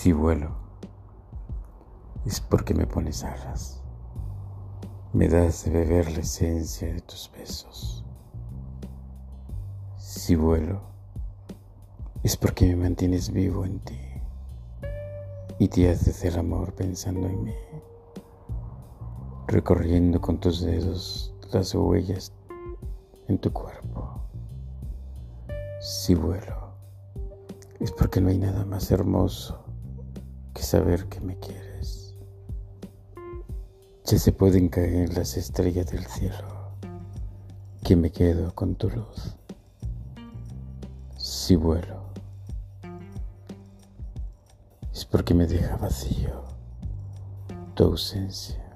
Si vuelo, es porque me pones alas. Me das de beber la esencia de tus besos. Si vuelo, es porque me mantienes vivo en ti y te haces el amor pensando en mí, recorriendo con tus dedos las huellas en tu cuerpo. Si vuelo, es porque no hay nada más hermoso que saber que me quieres. Ya se pueden caer las estrellas del cielo, que me quedo con tu luz. Si vuelo, es porque me deja vacío tu ausencia.